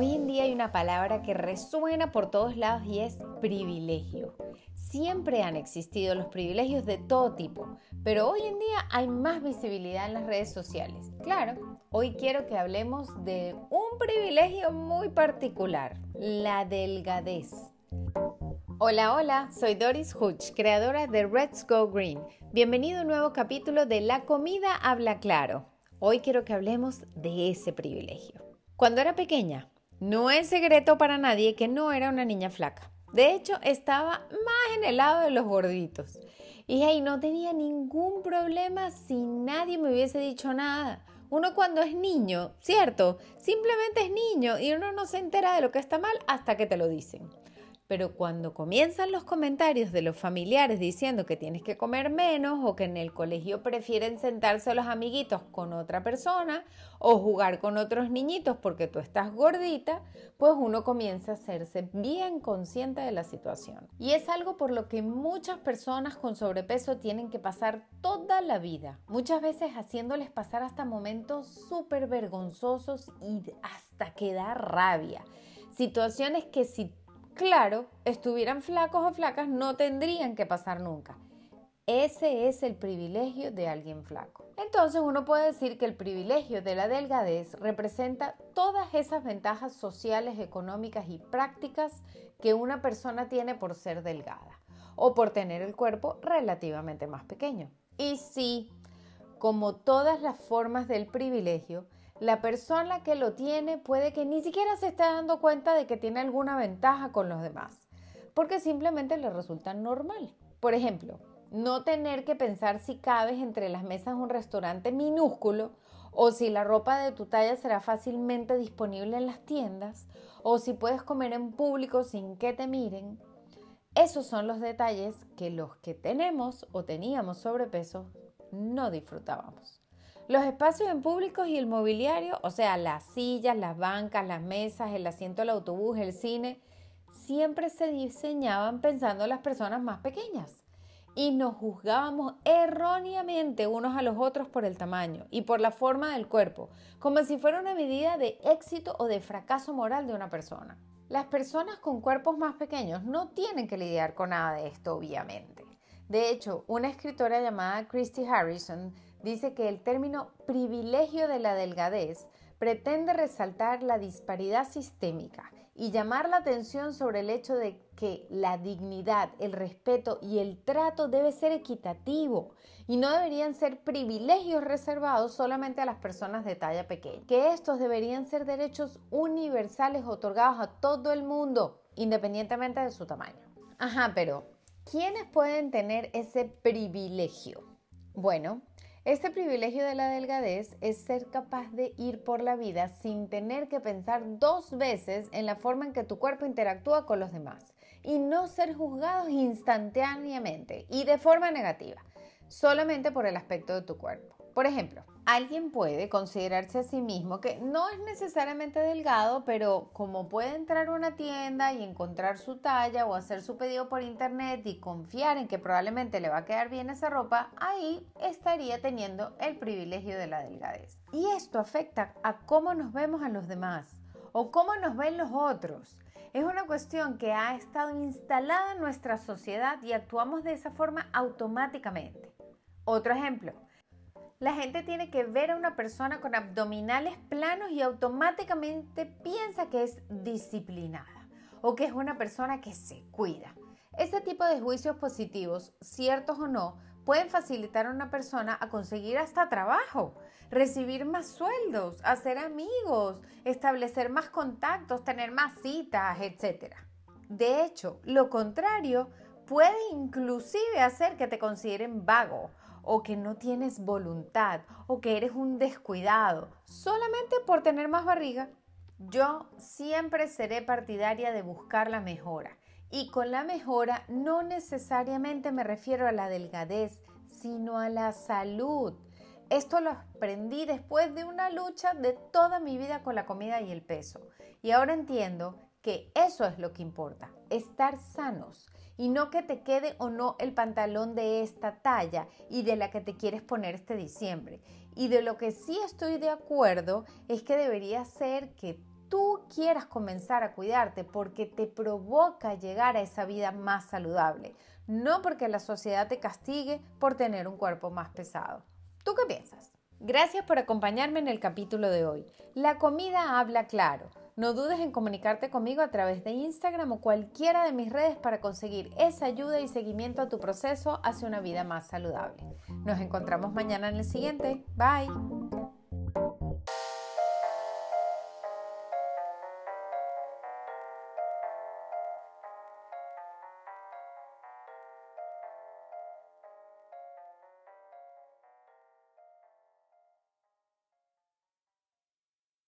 Hoy en día hay una palabra que resuena por todos lados y es privilegio. Siempre han existido los privilegios de todo tipo, pero hoy en día hay más visibilidad en las redes sociales. Claro, hoy quiero que hablemos de un privilegio muy particular, la delgadez. Hola, hola, soy Doris Hutch, creadora de Let's Go Green. Bienvenido a un nuevo capítulo de La comida habla claro. Hoy quiero que hablemos de ese privilegio. Cuando era pequeña, no es secreto para nadie que no era una niña flaca. De hecho, estaba más en el lado de los gorditos. Y ahí no tenía ningún problema si nadie me hubiese dicho nada. Uno cuando es niño, ¿cierto? Simplemente es niño y uno no se entera de lo que está mal hasta que te lo dicen. Pero cuando comienzan los comentarios de los familiares diciendo que tienes que comer menos o que en el colegio prefieren sentarse los amiguitos con otra persona o jugar con otros niñitos porque tú estás gordita, pues uno comienza a hacerse bien consciente de la situación. Y es algo por lo que muchas personas con sobrepeso tienen que pasar toda la vida, muchas veces haciéndoles pasar hasta momentos súper vergonzosos y hasta que da rabia. Situaciones que si claro, estuvieran flacos o flacas, no tendrían que pasar nunca. Ese es el privilegio de alguien flaco. Entonces uno puede decir que el privilegio de la delgadez representa todas esas ventajas sociales, económicas y prácticas que una persona tiene por ser delgada o por tener el cuerpo relativamente más pequeño. Y sí, como todas las formas del privilegio, la persona que lo tiene puede que ni siquiera se esté dando cuenta de que tiene alguna ventaja con los demás, porque simplemente le resulta normal. Por ejemplo, no tener que pensar si cabes entre las mesas de un restaurante minúsculo o si la ropa de tu talla será fácilmente disponible en las tiendas o si puedes comer en público sin que te miren. Esos son los detalles que los que tenemos o teníamos sobrepeso no disfrutábamos. Los espacios en públicos y el mobiliario, o sea, las sillas, las bancas, las mesas, el asiento del autobús, el cine, siempre se diseñaban pensando en las personas más pequeñas. Y nos juzgábamos erróneamente unos a los otros por el tamaño y por la forma del cuerpo, como si fuera una medida de éxito o de fracaso moral de una persona. Las personas con cuerpos más pequeños no tienen que lidiar con nada de esto, obviamente. De hecho, una escritora llamada Christy Harrison dice que el término privilegio de la delgadez pretende resaltar la disparidad sistémica y llamar la atención sobre el hecho de que la dignidad, el respeto y el trato debe ser equitativo y no deberían ser privilegios reservados solamente a las personas de talla pequeña, que estos deberían ser derechos universales otorgados a todo el mundo, independientemente de su tamaño. Ajá, pero ¿quiénes pueden tener ese privilegio? Bueno, este privilegio de la delgadez es ser capaz de ir por la vida sin tener que pensar dos veces en la forma en que tu cuerpo interactúa con los demás y no ser juzgados instantáneamente y de forma negativa, solamente por el aspecto de tu cuerpo. Por ejemplo, alguien puede considerarse a sí mismo que no es necesariamente delgado, pero como puede entrar a una tienda y encontrar su talla o hacer su pedido por internet y confiar en que probablemente le va a quedar bien esa ropa, ahí estaría teniendo el privilegio de la delgadez. Y esto afecta a cómo nos vemos a los demás o cómo nos ven los otros. Es una cuestión que ha estado instalada en nuestra sociedad y actuamos de esa forma automáticamente. Otro ejemplo, la gente tiene que ver a una persona con abdominales planos y automáticamente piensa que es disciplinada o que es una persona que se cuida. Ese tipo de juicios positivos, ciertos o no, pueden facilitar a una persona a conseguir hasta trabajo, recibir más sueldos, hacer amigos, establecer más contactos, tener más citas, etc. De hecho, lo contrario puede inclusive hacer que te consideren vago o que no tienes voluntad o que eres un descuidado solamente por tener más barriga. Yo siempre seré partidaria de buscar la mejora y con la mejora no necesariamente me refiero a la delgadez, sino a la salud. Esto lo aprendí después de una lucha de toda mi vida con la comida y el peso. Y ahora entiendo que eso es lo que importa, estar sanos y no que te quede o no el pantalón de esta talla y de la que te quieres poner este diciembre. Y de lo que sí estoy de acuerdo es que debería ser que tú quieras comenzar a cuidarte porque te provoca llegar a esa vida más saludable, no porque la sociedad te castigue por tener un cuerpo más pesado. ¿Tú qué piensas? Gracias por acompañarme en el capítulo de hoy. La comida habla claro. No dudes en comunicarte conmigo a través de Instagram o cualquiera de mis redes para conseguir esa ayuda y seguimiento a tu proceso hacia una vida más saludable. Nos encontramos mañana en el siguiente. Bye.